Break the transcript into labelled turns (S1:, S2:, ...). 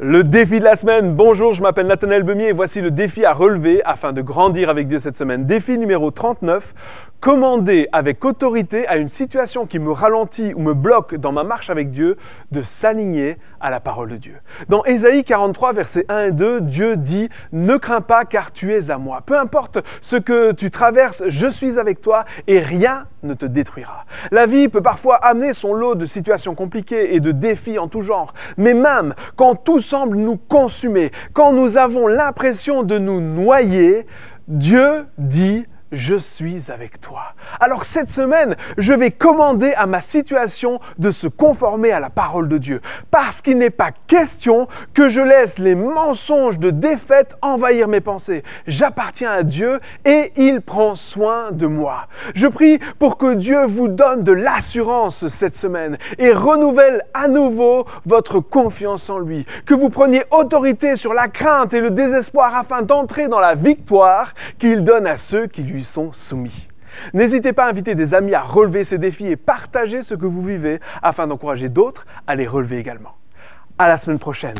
S1: Le défi de la semaine. Bonjour, je m'appelle Nathanaël Bemier et voici le défi à relever afin de grandir avec Dieu cette semaine. Défi numéro 39. Commander avec autorité à une situation qui me ralentit ou me bloque dans ma marche avec Dieu de s'aligner à la parole de Dieu. Dans Ésaïe 43, versets 1 et 2, Dieu dit Ne crains pas car tu es à moi. Peu importe ce que tu traverses, je suis avec toi et rien ne te détruira. La vie peut parfois amener son lot de situations compliquées et de défis en tout genre, mais même quand tout semble nous consumer, quand nous avons l'impression de nous noyer, Dieu dit je suis avec toi. Alors cette semaine, je vais commander à ma situation de se conformer à la parole de Dieu, parce qu'il n'est pas question que je laisse les mensonges de défaite envahir mes pensées. J'appartiens à Dieu et il prend soin de moi. Je prie pour que Dieu vous donne de l'assurance cette semaine et renouvelle à nouveau votre confiance en lui, que vous preniez autorité sur la crainte et le désespoir afin d'entrer dans la victoire qu'il donne à ceux qui lui sont soumis. N'hésitez pas à inviter des amis à relever ces défis et partager ce que vous vivez afin d'encourager d'autres à les relever également. À la semaine prochaine.